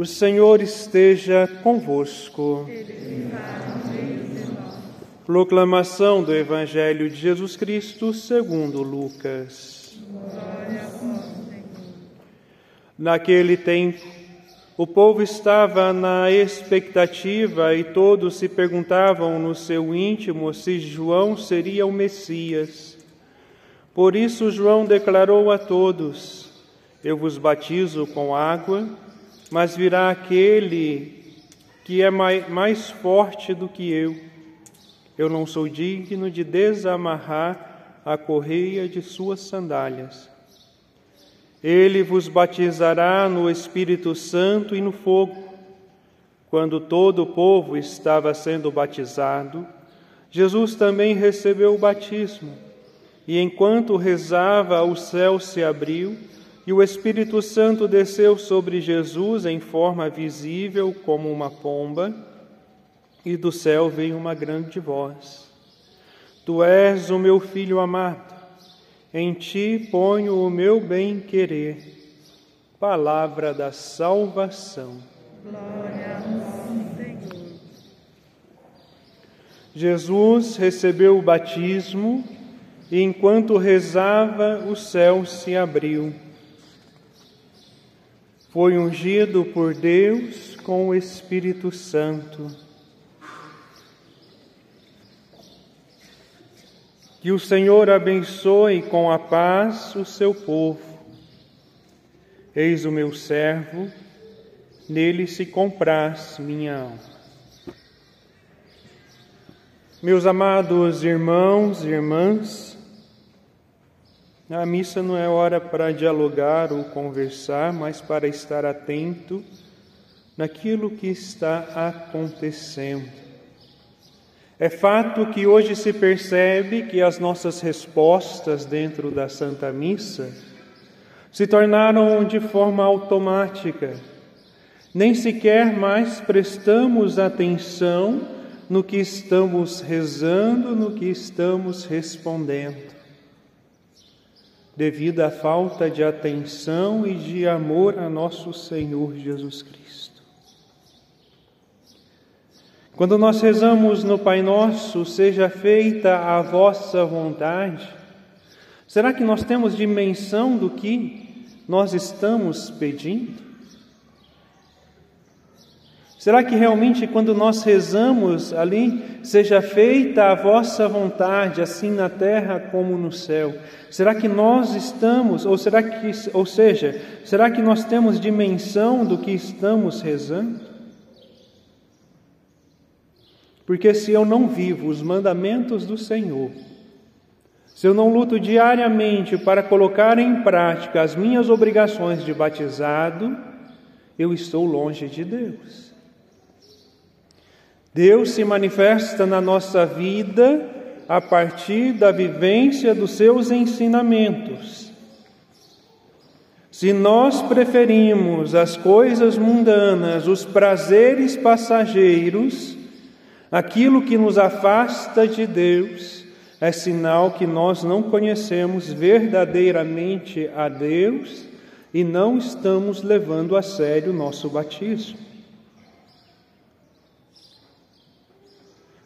O Senhor esteja convosco. Proclamação do Evangelho de Jesus Cristo segundo Lucas. Naquele tempo, o povo estava na expectativa e todos se perguntavam no seu íntimo se João seria o Messias. Por isso, João declarou a todos: Eu vos batizo com água, mas virá aquele que é mais forte do que eu. Eu não sou digno de desamarrar a correia de suas sandálias. Ele vos batizará no Espírito Santo e no fogo. Quando todo o povo estava sendo batizado, Jesus também recebeu o batismo. E enquanto rezava, o céu se abriu e o Espírito Santo desceu sobre Jesus em forma visível como uma pomba, e do céu veio uma grande voz: Tu és o meu filho amado em ti ponho o meu bem-querer. Palavra da salvação. Glória ao Senhor. Jesus recebeu o batismo e enquanto rezava, o céu se abriu. Foi ungido por Deus com o Espírito Santo Que o Senhor abençoe com a paz o seu povo. Eis o meu servo, nele se compraz minha alma. Meus amados irmãos e irmãs, a missa não é hora para dialogar ou conversar, mas para estar atento naquilo que está acontecendo. É fato que hoje se percebe que as nossas respostas dentro da Santa Missa se tornaram de forma automática. Nem sequer mais prestamos atenção no que estamos rezando, no que estamos respondendo. Devido à falta de atenção e de amor a nosso Senhor Jesus Cristo. Quando nós rezamos no Pai Nosso, seja feita a vossa vontade, será que nós temos dimensão do que nós estamos pedindo? Será que realmente quando nós rezamos ali, seja feita a vossa vontade, assim na terra como no céu? Será que nós estamos, ou será que, ou seja, será que nós temos dimensão do que estamos rezando? Porque se eu não vivo os mandamentos do Senhor, se eu não luto diariamente para colocar em prática as minhas obrigações de batizado, eu estou longe de Deus. Deus se manifesta na nossa vida a partir da vivência dos seus ensinamentos. Se nós preferimos as coisas mundanas, os prazeres passageiros, Aquilo que nos afasta de Deus é sinal que nós não conhecemos verdadeiramente a Deus e não estamos levando a sério o nosso batismo.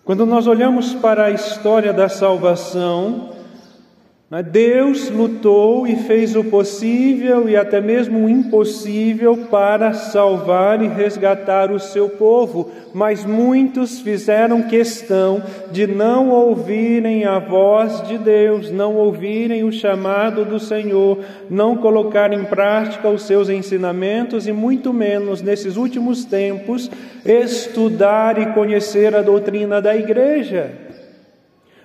Quando nós olhamos para a história da salvação, Deus lutou e fez o possível e até mesmo o impossível para salvar e resgatar o seu povo, mas muitos fizeram questão de não ouvirem a voz de Deus, não ouvirem o chamado do Senhor, não colocar em prática os seus ensinamentos e muito menos nesses últimos tempos estudar e conhecer a doutrina da igreja.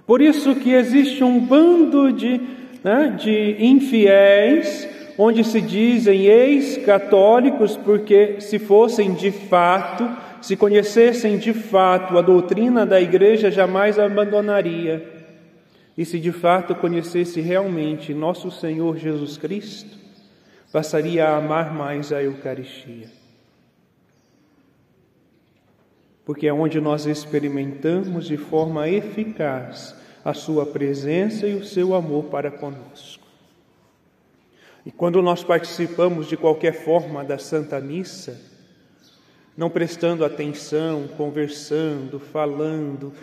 Por isso que existe um bando de, né, de infiéis onde se dizem ex-católicos, porque se fossem de fato se conhecessem de fato a doutrina da igreja, jamais a abandonaria. E se de fato conhecesse realmente nosso Senhor Jesus Cristo, passaria a amar mais a Eucaristia. Porque é onde nós experimentamos de forma eficaz a Sua presença e o seu amor para conosco. E quando nós participamos de qualquer forma da Santa Missa, não prestando atenção, conversando, falando,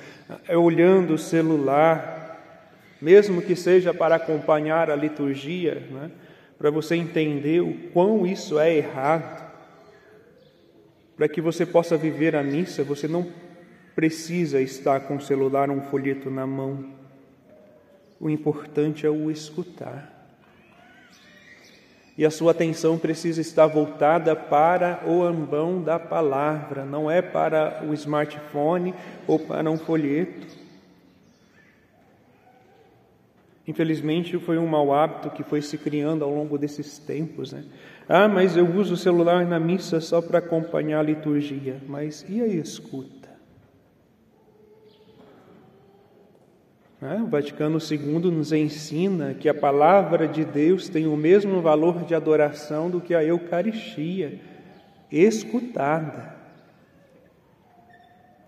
é, olhando o celular, mesmo que seja para acompanhar a liturgia, né? para você entender o quão isso é errado. Para que você possa viver a missa, você não precisa estar com o celular ou um folheto na mão. O importante é o escutar. E a sua atenção precisa estar voltada para o ambão da palavra, não é para o smartphone ou para um folheto. Infelizmente, foi um mau hábito que foi se criando ao longo desses tempos. Né? Ah, mas eu uso o celular na missa só para acompanhar a liturgia. Mas e a escuta? O Vaticano II nos ensina que a palavra de Deus tem o mesmo valor de adoração do que a Eucaristia, escutada.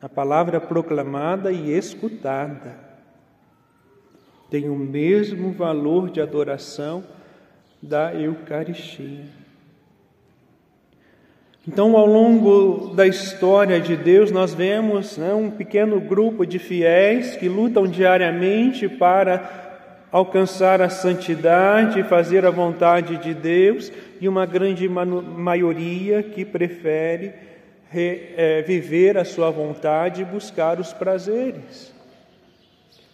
A palavra proclamada e escutada tem o mesmo valor de adoração da Eucaristia. Então, ao longo da história de Deus, nós vemos né, um pequeno grupo de fiéis que lutam diariamente para alcançar a santidade, fazer a vontade de Deus, e uma grande maioria que prefere re, é, viver a sua vontade e buscar os prazeres.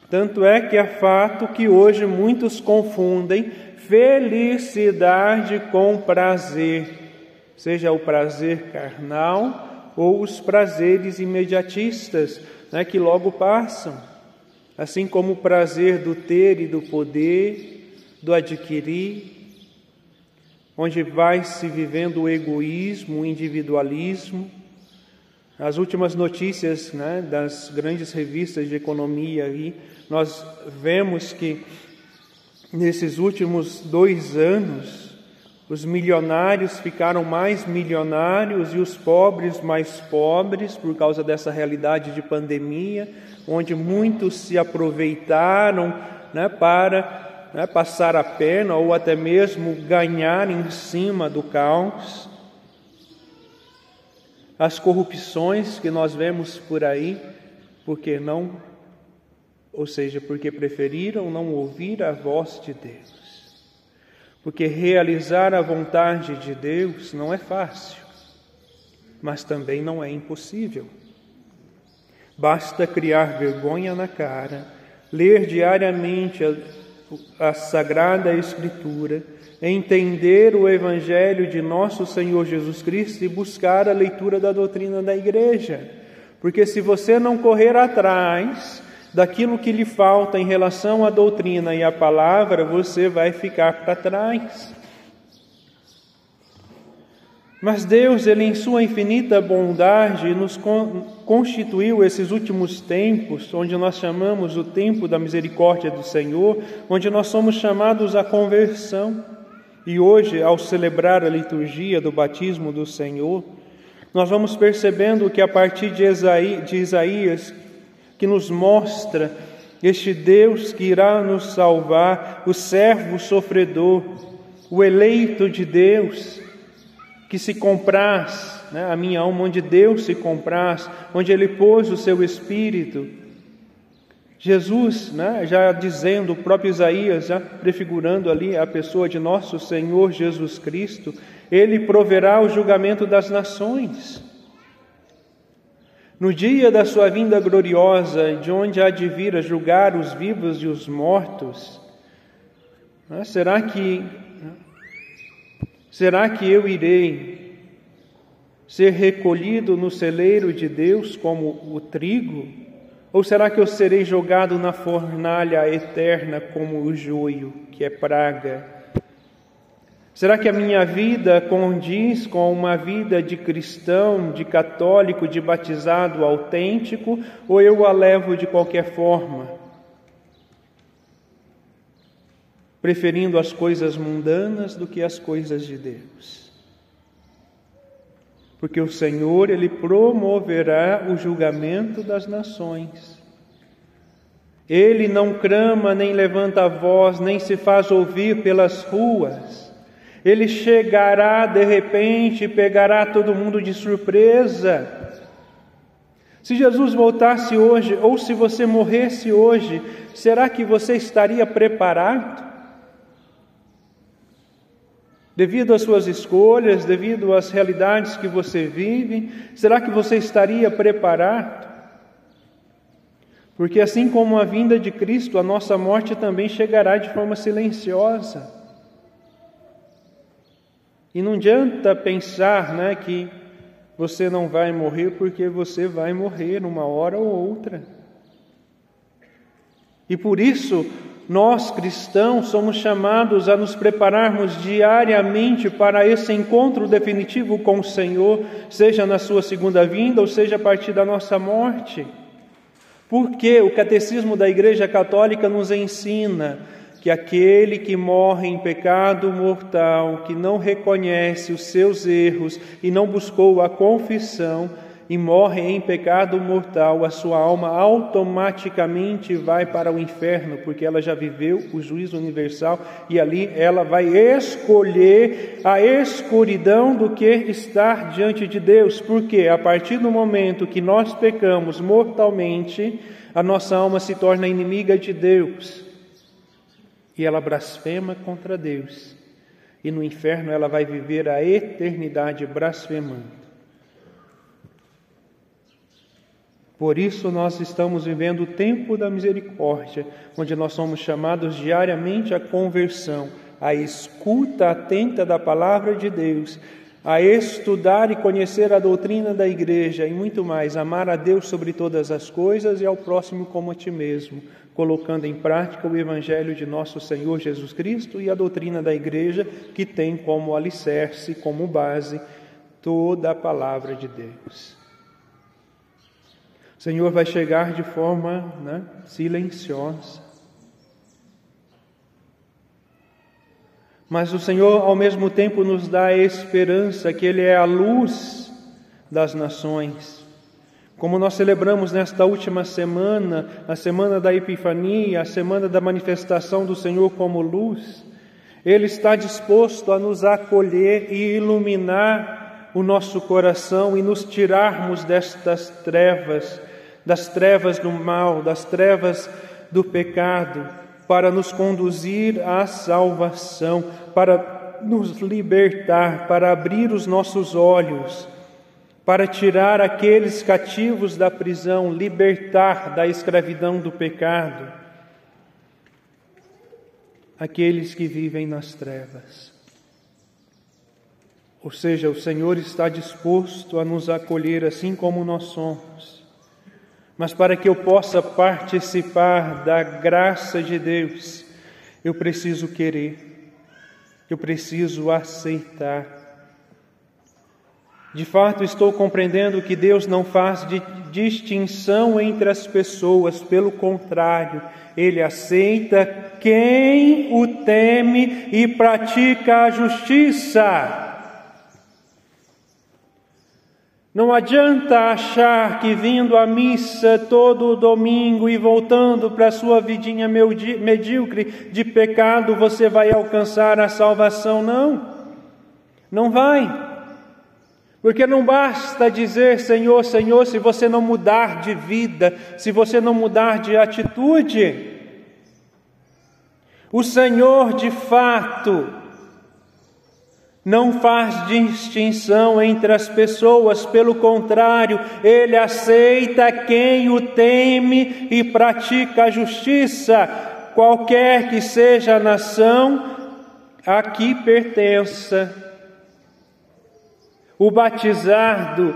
Tanto é que é fato que hoje muitos confundem felicidade com prazer, seja o prazer carnal ou os prazeres imediatistas, né, que logo passam, assim como o prazer do ter e do poder, do adquirir, onde vai se vivendo o egoísmo, o individualismo. As últimas notícias né, das grandes revistas de economia aí nós vemos que nesses últimos dois anos, os milionários ficaram mais milionários e os pobres mais pobres por causa dessa realidade de pandemia, onde muitos se aproveitaram né, para né, passar a perna ou até mesmo ganhar em cima do caos. As corrupções que nós vemos por aí, porque não ou seja, porque preferiram não ouvir a voz de Deus. Porque realizar a vontade de Deus não é fácil, mas também não é impossível. Basta criar vergonha na cara, ler diariamente a, a Sagrada Escritura, entender o Evangelho de nosso Senhor Jesus Cristo e buscar a leitura da doutrina da Igreja. Porque se você não correr atrás, daquilo que lhe falta em relação à doutrina e à palavra, você vai ficar para trás. Mas Deus, Ele em Sua infinita bondade, nos constituiu esses últimos tempos, onde nós chamamos o tempo da misericórdia do Senhor, onde nós somos chamados à conversão. E hoje, ao celebrar a liturgia do batismo do Senhor, nós vamos percebendo que a partir de Isaías que nos mostra este Deus que irá nos salvar, o servo sofredor, o eleito de Deus, que se compraz, né, a minha alma, onde Deus se compraz, onde Ele pôs o seu Espírito. Jesus, né, já dizendo, o próprio Isaías, já prefigurando ali a pessoa de nosso Senhor Jesus Cristo, Ele proverá o julgamento das nações. No dia da sua vinda gloriosa, de onde há de vir a julgar os vivos e os mortos, né, será que será que eu irei ser recolhido no celeiro de Deus como o trigo? Ou será que eu serei jogado na fornalha eterna como o joio, que é praga? Será que a minha vida condiz com uma vida de cristão, de católico, de batizado autêntico, ou eu a levo de qualquer forma? Preferindo as coisas mundanas do que as coisas de Deus. Porque o Senhor, Ele promoverá o julgamento das nações. Ele não crama, nem levanta a voz, nem se faz ouvir pelas ruas Ele chegará de repente e pegará todo mundo de surpresa. Se Jesus voltasse hoje, ou se você morresse hoje, será que você estaria preparado? Devido às suas escolhas, devido às realidades que você vive, será que você estaria preparado? Porque assim como a vinda de Cristo, a nossa morte também chegará de forma silenciosa. E não adianta pensar né, que você não vai morrer, porque você vai morrer uma hora ou outra. E por isso, nós cristãos somos chamados a nos prepararmos diariamente para esse encontro definitivo com o Senhor, seja na sua segunda vinda ou seja a partir da nossa morte. Porque o catecismo da Igreja Católica nos ensina que aquele que morre em pecado mortal, que não reconhece os seus erros e não buscou a confissão, e morre em pecado mortal, a sua alma automaticamente vai para o inferno, porque ela já viveu o juízo universal e ali ela vai escolher a escuridão do que estar diante de Deus, porque a partir do momento que nós pecamos mortalmente, a nossa alma se torna inimiga de Deus e ela blasfema contra Deus. E no inferno ela vai viver a eternidade blasfemando. Por isso nós estamos vivendo o tempo da misericórdia, onde nós somos chamados diariamente à conversão, à escuta atenta da palavra de Deus, a estudar e conhecer a doutrina da igreja e muito mais, amar a Deus sobre todas as coisas e ao próximo como a ti mesmo, colocando em prática o evangelho de nosso Senhor Jesus Cristo e a doutrina da igreja, que tem como alicerce, como base, toda a palavra de Deus. Senhor vai chegar de forma né, silenciosa. Mas o Senhor, ao mesmo tempo, nos dá a esperança que Ele é a luz das nações. Como nós celebramos nesta última semana, a semana da Epifania, a semana da manifestação do Senhor como luz, Ele está disposto a nos acolher e iluminar o nosso coração e nos tirarmos destas trevas das trevas do mal, das trevas do pecado, para nos conduzir à salvação, para nos libertar, para abrir os nossos olhos, para tirar aqueles cativos da prisão, libertar da escravidão do pecado, aqueles que vivem nas trevas. Ou seja, o Senhor está disposto a nos acolher assim como nós somos mas para que eu possa participar da graça de Deus, eu preciso querer, eu preciso aceitar. De fato, estou compreendendo que Deus não faz de distinção entre as pessoas, pelo contrário, Ele aceita quem o teme e pratica a justiça. Não adianta achar que vindo à missa todo domingo e voltando para sua vidinha medíocre de pecado você vai alcançar a salvação, não. Não vai. Porque não basta dizer Senhor, Senhor, se você não mudar de vida, se você não mudar de atitude. O Senhor, de fato, não faz distinção entre as pessoas, pelo contrário, ele aceita quem o teme e pratica a justiça, qualquer que seja a nação a que pertença. O batizado,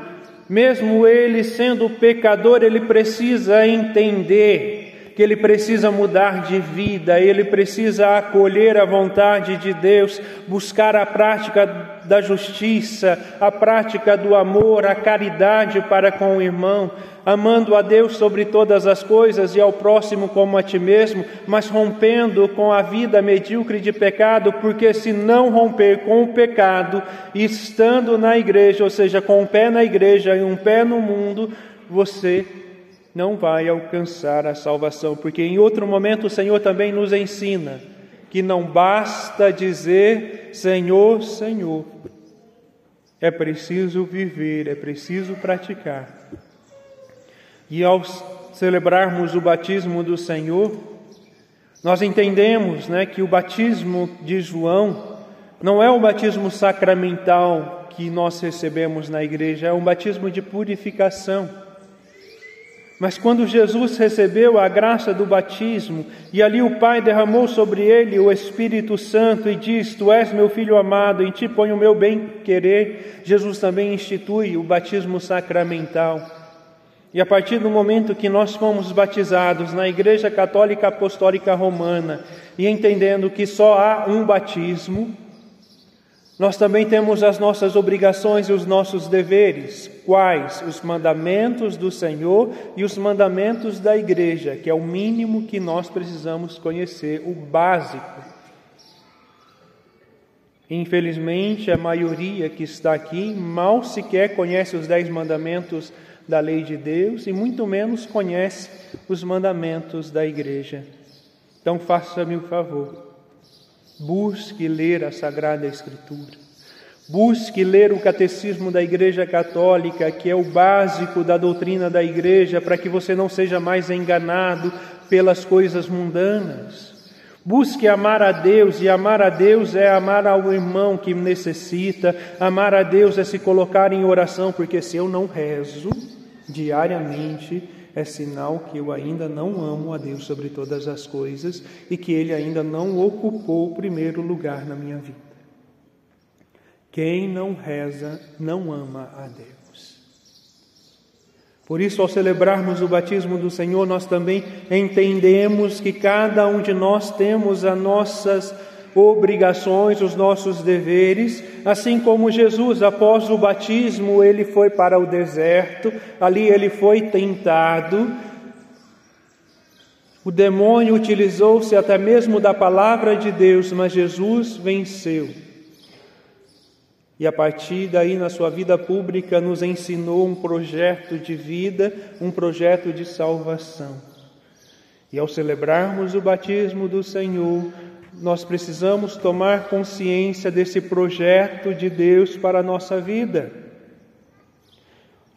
mesmo ele sendo pecador, ele precisa entender que ele precisa mudar de vida, ele precisa acolher a vontade de Deus, buscar a prática da justiça, a prática do amor, a caridade para com o irmão, amando a Deus sobre todas as coisas e ao próximo como a ti mesmo, mas rompendo com a vida medíocre de pecado, porque se não romper com o pecado, estando na igreja, ou seja, com um pé na igreja e um pé no mundo, você não vai alcançar a salvação, porque em outro momento o Senhor também nos ensina que não basta dizer Senhor, Senhor. É preciso viver, é preciso praticar. E ao celebrarmos o batismo do Senhor, nós entendemos né, que o batismo de João não é o batismo sacramental que nós recebemos na igreja, é um batismo de purificação. Mas quando Jesus recebeu a graça do batismo, e ali o Pai derramou sobre ele o Espírito Santo e diz: Tu és meu filho amado, em ti ponho o meu bem-querer, Jesus também institui o batismo sacramental. E a partir do momento que nós fomos batizados na Igreja Católica Apostólica Romana, e entendendo que só há um batismo, nós também temos as nossas obrigações e os nossos deveres, quais? Os mandamentos do Senhor e os mandamentos da igreja, que é o mínimo que nós precisamos conhecer, o básico. Infelizmente, a maioria que está aqui mal sequer conhece os dez mandamentos da lei de Deus e muito menos conhece os mandamentos da igreja. Então, faça-me o favor Busque ler a Sagrada Escritura. Busque ler o Catecismo da Igreja Católica, que é o básico da doutrina da Igreja, para que você não seja mais enganado pelas coisas mundanas. Busque amar a Deus, e amar a Deus é amar ao irmão que necessita, amar a Deus é se colocar em oração, porque se eu não rezo diariamente, é sinal que eu ainda não amo a Deus sobre todas as coisas e que Ele ainda não ocupou o primeiro lugar na minha vida. Quem não reza não ama a Deus. Por isso, ao celebrarmos o batismo do Senhor, nós também entendemos que cada um de nós temos as nossas obrigações, os nossos deveres, assim como Jesus, após o batismo, ele foi para o deserto, ali ele foi tentado. O demônio utilizou-se até mesmo da palavra de Deus, mas Jesus venceu. E a partir daí, na sua vida pública, nos ensinou um projeto de vida, um projeto de salvação. E ao celebrarmos o batismo do Senhor, nós precisamos tomar consciência desse projeto de Deus para a nossa vida.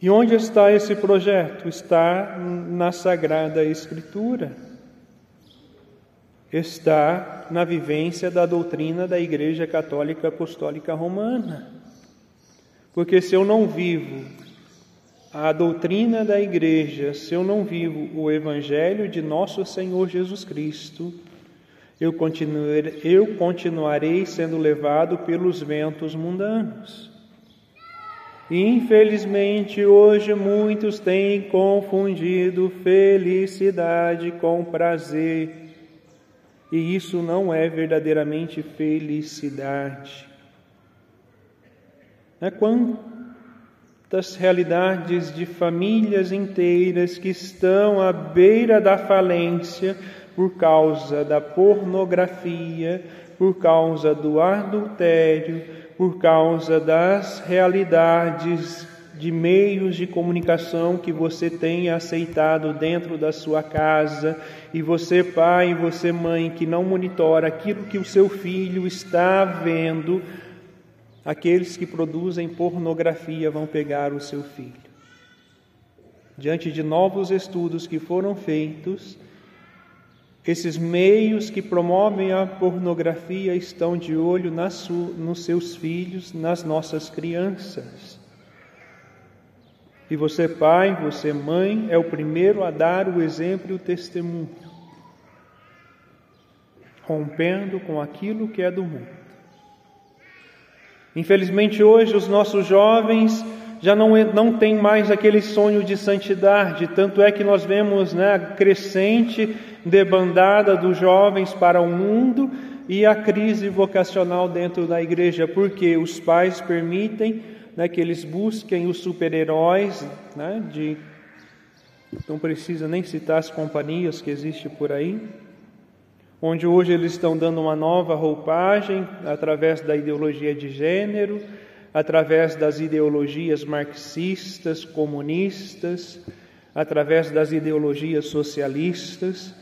E onde está esse projeto? Está na Sagrada Escritura. Está na vivência da doutrina da Igreja Católica Apostólica Romana. Porque se eu não vivo a doutrina da Igreja, se eu não vivo o Evangelho de nosso Senhor Jesus Cristo, eu continuarei, eu continuarei sendo levado pelos ventos mundanos. Infelizmente, hoje muitos têm confundido felicidade com prazer, e isso não é verdadeiramente felicidade. É quantas realidades de famílias inteiras que estão à beira da falência por causa da pornografia, por causa do adultério, por causa das realidades de meios de comunicação que você tem aceitado dentro da sua casa, e você, pai, e você, mãe, que não monitora aquilo que o seu filho está vendo, aqueles que produzem pornografia vão pegar o seu filho. Diante de novos estudos que foram feitos, esses meios que promovem a pornografia estão de olho nas, nos seus filhos, nas nossas crianças. E você, pai, você, mãe, é o primeiro a dar o exemplo e o testemunho, rompendo com aquilo que é do mundo. Infelizmente, hoje, os nossos jovens já não, não têm mais aquele sonho de santidade, tanto é que nós vemos né, a crescente debandada dos jovens para o mundo e a crise vocacional dentro da igreja, porque os pais permitem né, que eles busquem os super-heróis, né, de não precisa nem citar as companhias que existem por aí, onde hoje eles estão dando uma nova roupagem através da ideologia de gênero, através das ideologias marxistas, comunistas, através das ideologias socialistas,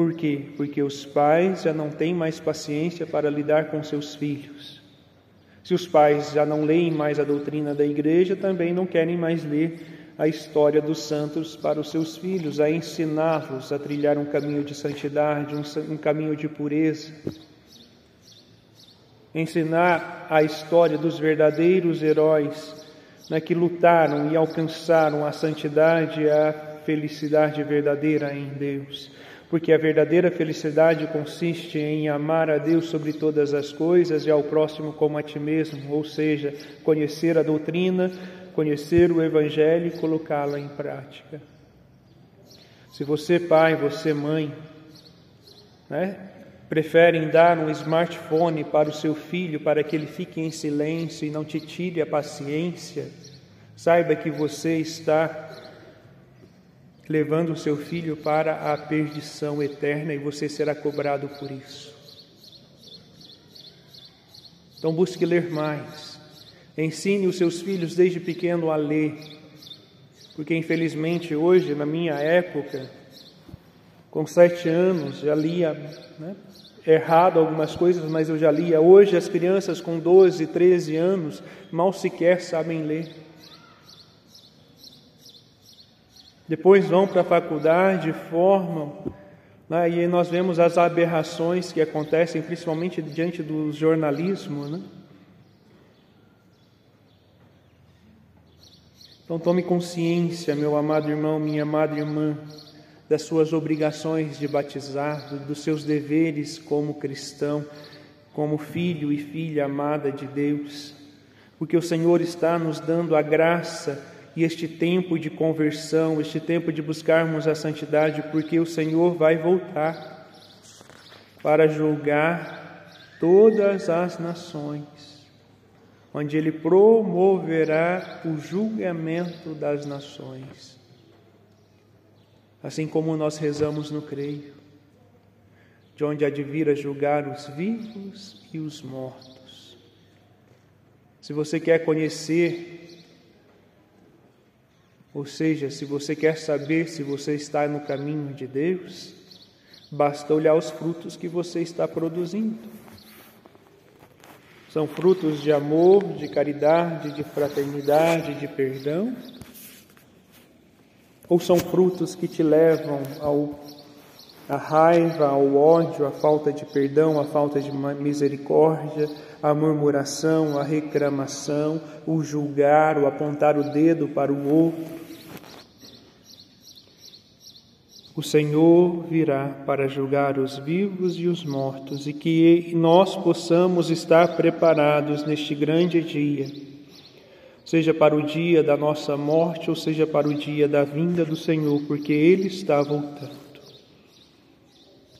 Por quê? Porque os pais já não têm mais paciência para lidar com seus filhos. Se os pais já não leem mais a doutrina da igreja, também não querem mais ler a história dos santos para os seus filhos, a ensiná-los a trilhar um caminho de santidade, um, caminho de pureza. Ensinar a história dos verdadeiros heróis né, que lutaram e alcançaram a santidade e a felicidade verdadeira em Deus porque a verdadeira felicidade consiste em amar a Deus sobre todas as coisas e ao próximo como a ti mesmo, ou seja, conhecer a doutrina, conhecer o Evangelho e colocá-la em prática. Se você, pai, você, mãe, né, preferem dar um smartphone para o seu filho para que ele fique em silêncio e não te tire a paciência, saiba que você está levando o seu filho para a perdição eterna e você será cobrado por isso. Então busque ler mais. Ensine os seus filhos desde pequeno a ler. Porque infelizmente hoje, na minha época, com sete anos, já lia né, errado algumas coisas, mas eu já lia. Hoje as crianças com 12, 13 anos mal sequer sabem ler. Depois vão para a faculdade, formam, né, e nós vemos as aberrações que acontecem, principalmente diante do jornalismo. Né? Então tome consciência, meu amado irmão, minha amada irmã, das suas obrigações de batizar, dos seus deveres como cristão, como filho e filha amada de Deus, porque o Senhor está nos dando a graça e este tempo de conversão, este tempo de buscarmos a santidade, porque o Senhor vai voltar para julgar todas as nações, onde Ele promoverá o julgamento das nações. Assim como nós rezamos no Creio, de onde há de vir a julgar os vivos e os mortos. Se você quer conhecer ou seja, se você quer saber se você está no caminho de Deus, basta olhar os frutos que você está produzindo. São frutos de amor, de caridade, de fraternidade, de perdão? Ou são frutos que te levam ao a raiva, ao ódio, a falta de perdão, a falta de misericórdia, a murmuração, a reclamação, o julgar, o apontar o dedo para o outro. O Senhor virá para julgar os vivos e os mortos e que nós possamos estar preparados neste grande dia, seja para o dia da nossa morte ou seja para o dia da vinda do Senhor, porque Ele está voltando.